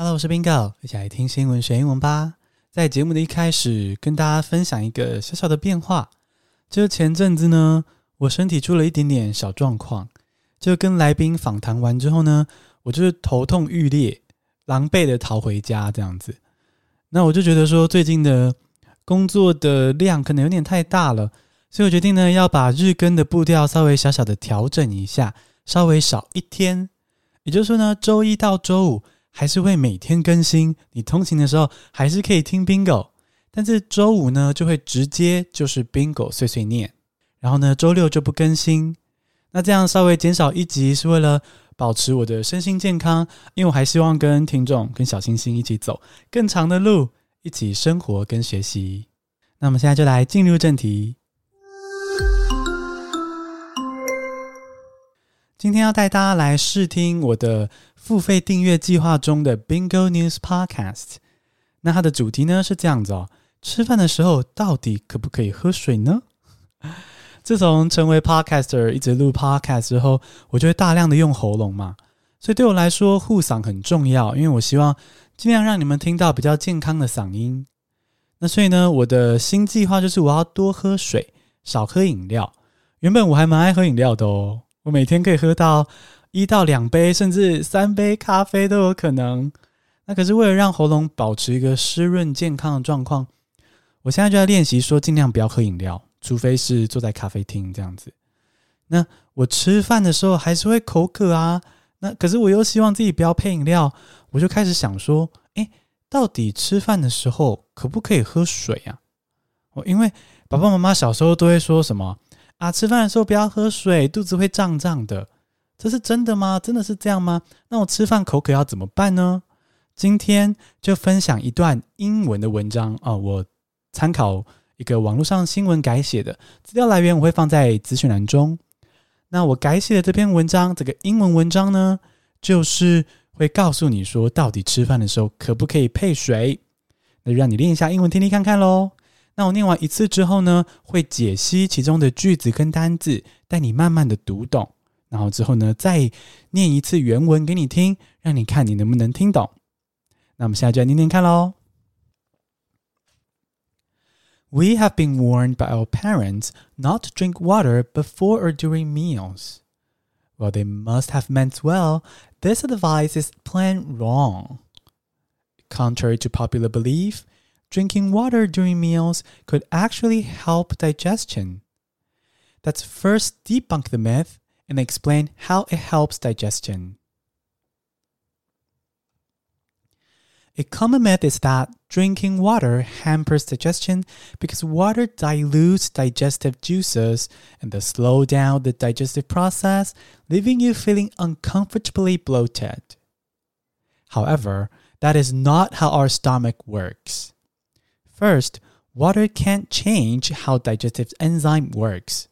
Hello，我是冰哥一起来听新闻学英文吧。在节目的一开始，跟大家分享一个小小的变化，就是前阵子呢，我身体出了一点点小状况，就跟来宾访谈完之后呢，我就是头痛欲裂，狼狈的逃回家这样子。那我就觉得说，最近的工作的量可能有点太大了，所以我决定呢，要把日更的步调稍微小小的调整一下，稍微少一天。也就是说呢，周一到周五。还是会每天更新，你通勤的时候还是可以听 Bingo，但是周五呢就会直接就是 Bingo 碎碎念，然后呢周六就不更新。那这样稍微减少一集是为了保持我的身心健康，因为我还希望跟听众、跟小星星一起走更长的路，一起生活跟学习。那我们现在就来进入正题。今天要带大家来试听我的付费订阅计划中的 Bingo News Podcast。那它的主题呢是这样子哦：吃饭的时候到底可不可以喝水呢？自从成为 Podcaster，一直录 Podcast 之后，我就会大量的用喉咙嘛，所以对我来说护嗓很重要，因为我希望尽量让你们听到比较健康的嗓音。那所以呢，我的新计划就是我要多喝水，少喝饮料。原本我还蛮爱喝饮料的哦。我每天可以喝到一到两杯，甚至三杯咖啡都有可能。那可是为了让喉咙保持一个湿润健康的状况，我现在就在练习说，尽量不要喝饮料，除非是坐在咖啡厅这样子。那我吃饭的时候还是会口渴啊。那可是我又希望自己不要配饮料，我就开始想说，诶，到底吃饭的时候可不可以喝水啊？我因为爸爸妈妈小时候都会说什么？啊，吃饭的时候不要喝水，肚子会胀胀的，这是真的吗？真的是这样吗？那我吃饭口渴要怎么办呢？今天就分享一段英文的文章啊，我参考一个网络上新闻改写的资料来源，我会放在资讯栏中。那我改写的这篇文章，这个英文文章呢，就是会告诉你说，到底吃饭的时候可不可以配水？那让你练一下英文听力看看喽。那我念完一次之后呢，会解析其中的句子跟单字，带你慢慢的读懂。然后之后呢，再念一次原文给你听，让你看你能不能听懂。那我们现在就来念念看喽。We have been warned by our parents not to drink water before or during meals. While they must have meant well, this advice is plain wrong. Contrary to popular belief, Drinking water during meals could actually help digestion. Let's first debunk the myth and explain how it helps digestion. A common myth is that drinking water hampers digestion because water dilutes digestive juices and thus slow down the digestive process, leaving you feeling uncomfortably bloated. However, that is not how our stomach works. First, water can't change how digestive enzyme works.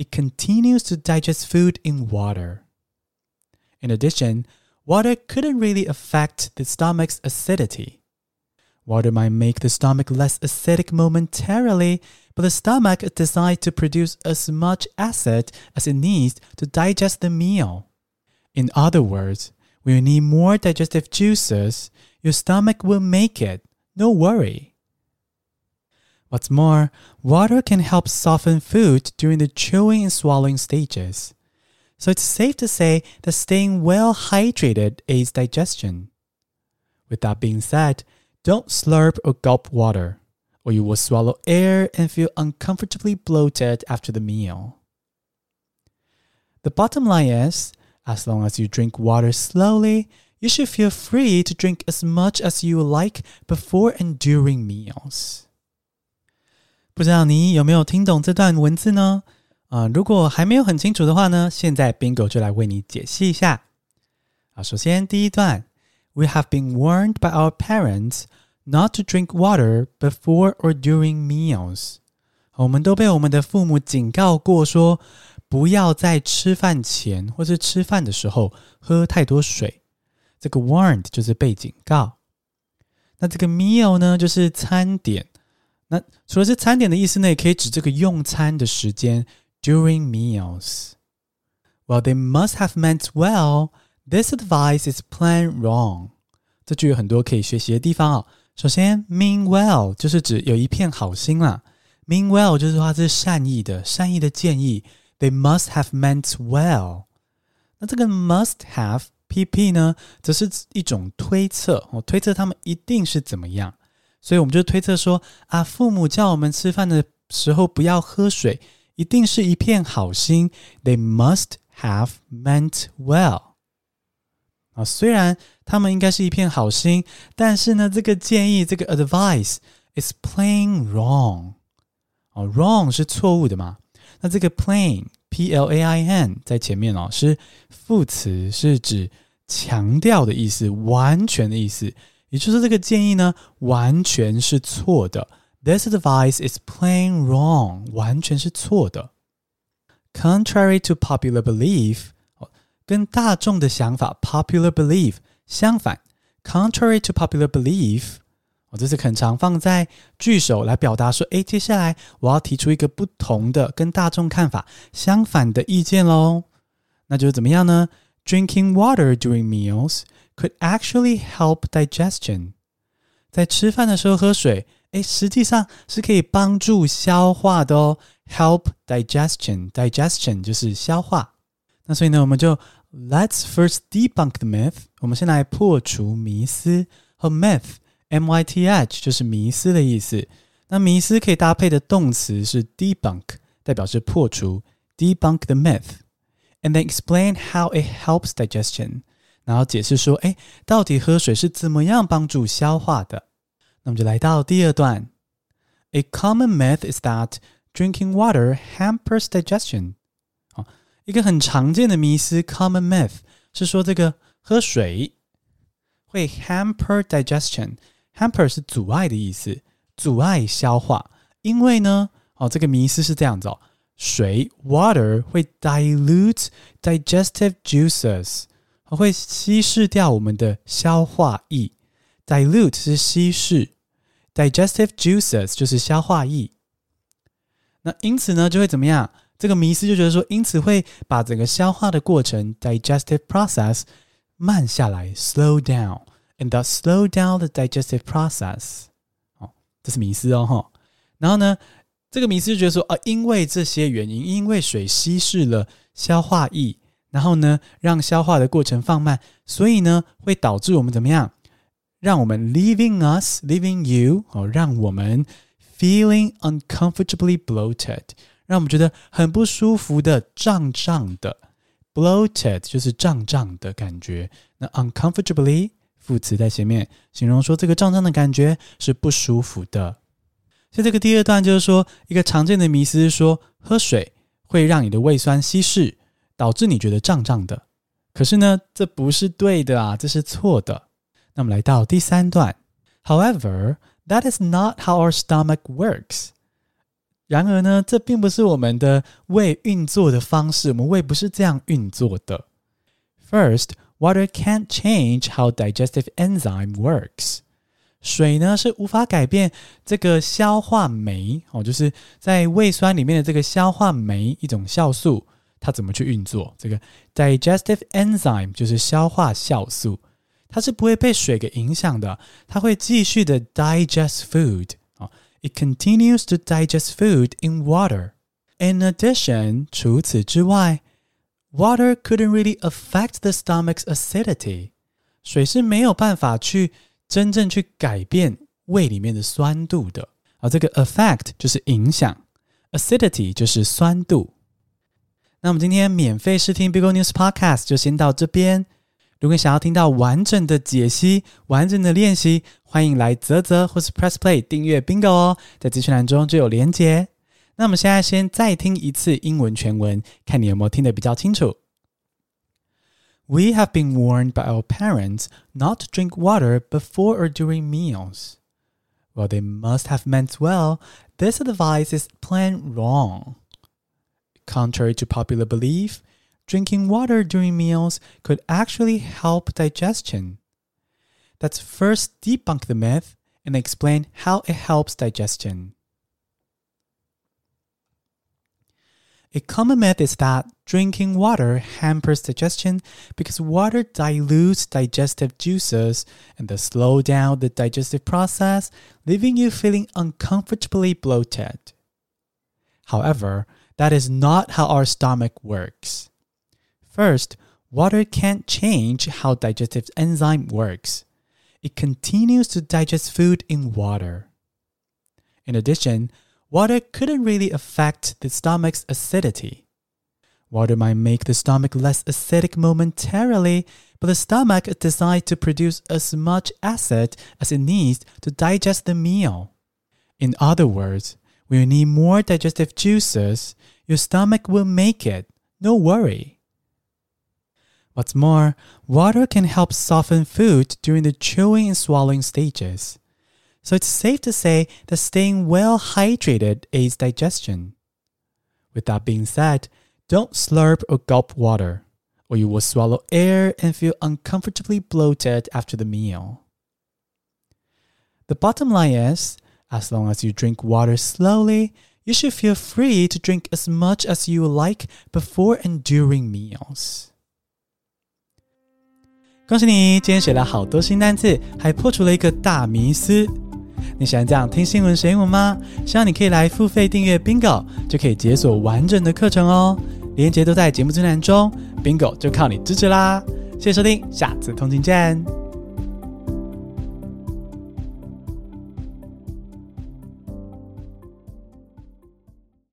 It continues to digest food in water. In addition, water couldn't really affect the stomach's acidity. Water might make the stomach less acidic momentarily, but the stomach is designed to produce as much acid as it needs to digest the meal. In other words, when you need more digestive juices, your stomach will make it. No worry. What's more, water can help soften food during the chewing and swallowing stages. So it's safe to say that staying well hydrated aids digestion. With that being said, don't slurp or gulp water, or you will swallow air and feel uncomfortably bloated after the meal. The bottom line is, as long as you drink water slowly, you should feel free to drink as much as you like before and during meals. 不知道你有没有听懂这段文字呢？啊、如果还没有很清楚的话呢，现在 Bingo 就来为你解析一下。啊，首先第一段，We have been warned by our parents not to drink water before or during meals。我们都被我们的父母警告过，说不要在吃饭前或是吃饭的时候喝太多水。这个 warned 就是被警告。那这个 meal 呢，就是餐点。那除了是餐点的意思呢，也可以指这个用餐的时间 during meals, well, they must have meant well, this advice is plain wrong。这句有很多可以学习的地方哦。首先，mean well 就是指有一片好心啦。mean well 就是说它是善意的，善意的建议。They must have meant well。那这个 must have pp 呢，则是一种推测哦，推测他们一定是怎么样。所以我们就推测说啊，父母叫我们吃饭的时候不要喝水，一定是一片好心。They must have meant well。啊，虽然他们应该是一片好心，但是呢，这个建议这个 advice is plain wrong。哦，wrong 是错误的嘛？那这个 plain p l a i n 在前面哦，是副词，是指强调的意思，完全的意思。也就是这个建议呢，完全是错的。This advice is plain wrong，完全是错的。Contrary to popular belief，跟大众的想法 popular belief 相反。Contrary to popular belief，我这是很常放在句首来表达说，诶，接下来我要提出一个不同的、跟大众看法相反的意见喽。那就是怎么样呢？Drinking water during meals。 Could actually help digestion，在吃饭的时候喝水，诶，实际上是可以帮助消化的哦。Help digestion，digestion 就是消化。那所以呢，我们就 Let's first debunk the myth。我们先来破除迷思。和 myth，m y t h 就是迷思的意思。那迷思可以搭配的动词是 debunk，代表是破除。Debunk the myth，and then explain how it helps digestion。 然后解释说，哎，到底喝水是怎么样帮助消化的？那么就来到第二段。A common myth is that drinking water hampers digestion。哦，一个很常见的迷思，common myth 是说这个喝水会 hamper digestion。hamper 是阻碍的意思，阻碍消化。因为呢，哦，这个迷思是这样子哦，水 water 会 dilute digestive juices。会稀释掉我们的消化液，dilute 是稀释，digestive juices 就是消化液。那因此呢，就会怎么样？这个迷思就觉得说，因此会把整个消化的过程 digestive process 慢下来，slow down，and thus slow down the digestive process。哦，这是迷思哦，哈。然后呢，这个迷思就觉得说，啊，因为这些原因，因为水稀释了消化液。然后呢，让消化的过程放慢，所以呢，会导致我们怎么样？让我们 leaving us, leaving you，哦，让我们 feeling uncomfortably bloated，让我们觉得很不舒服的胀胀的 bloated 就是胀胀的感觉。那 uncomfortably 副词在前面，形容说这个胀胀的感觉是不舒服的。所以这个第二段就是说，一个常见的迷思是说，喝水会让你的胃酸稀释。导致你觉得胀胀的，可是呢，这不是对的啊，这是错的。那么来到第三段，However, that is not how our stomach works。然而呢，这并不是我们的胃运作的方式，我们胃不是这样运作的。First, water can't change how digestive enzyme works。水呢是无法改变这个消化酶哦，就是在胃酸里面的这个消化酶一种酵素。它怎么去运作？这个 digestive enzyme 就是消化酵素，它是不会被水给影响的，它会继续的 digest food 啊。It continues to digest food in water. In addition，除此之外，water couldn't really affect the stomach's acidity。水是没有办法去真正去改变胃里面的酸度的啊。这个 affect 就是影响，acidity 就是酸度。 那我们今天免费试听 Bigo News Podcast 就先到这边。如果想要听到完整的解析、完整的练习，欢迎来啧啧或是 Press Play 订阅 Bingo 哦，在资讯栏中就有连结。那我们现在先再听一次英文全文，看你有没有听得比较清楚。We have been warned by our parents not to drink water before or during meals. While they must have meant well, this advice is plain wrong. Contrary to popular belief, drinking water during meals could actually help digestion. Let's first debunk the myth and explain how it helps digestion. A common myth is that drinking water hampers digestion because water dilutes digestive juices and thus slow down the digestive process, leaving you feeling uncomfortably bloated. However, that is not how our stomach works. First, water can't change how digestive enzyme works. It continues to digest food in water. In addition, water couldn't really affect the stomach's acidity. Water might make the stomach less acidic momentarily, but the stomach is designed to produce as much acid as it needs to digest the meal. In other words, when you need more digestive juices, your stomach will make it, no worry. What's more, water can help soften food during the chewing and swallowing stages so it's safe to say that staying well hydrated aids digestion. With that being said, don't slurp or gulp water, or you will swallow air and feel uncomfortably bloated after the meal. The bottom line is, as long as you drink water slowly, you should feel free to drink as much as you like before and during meals. 恭喜你，今天学了好多新单词，还破除了一个大迷思。你喜欢这样听新闻学英文吗？希望你可以来付费订阅 Bingo，就可以解锁完整的课程哦。链接都在节目资讯栏中，Bingo 就靠你支持啦！谢谢收听，下次通勤见。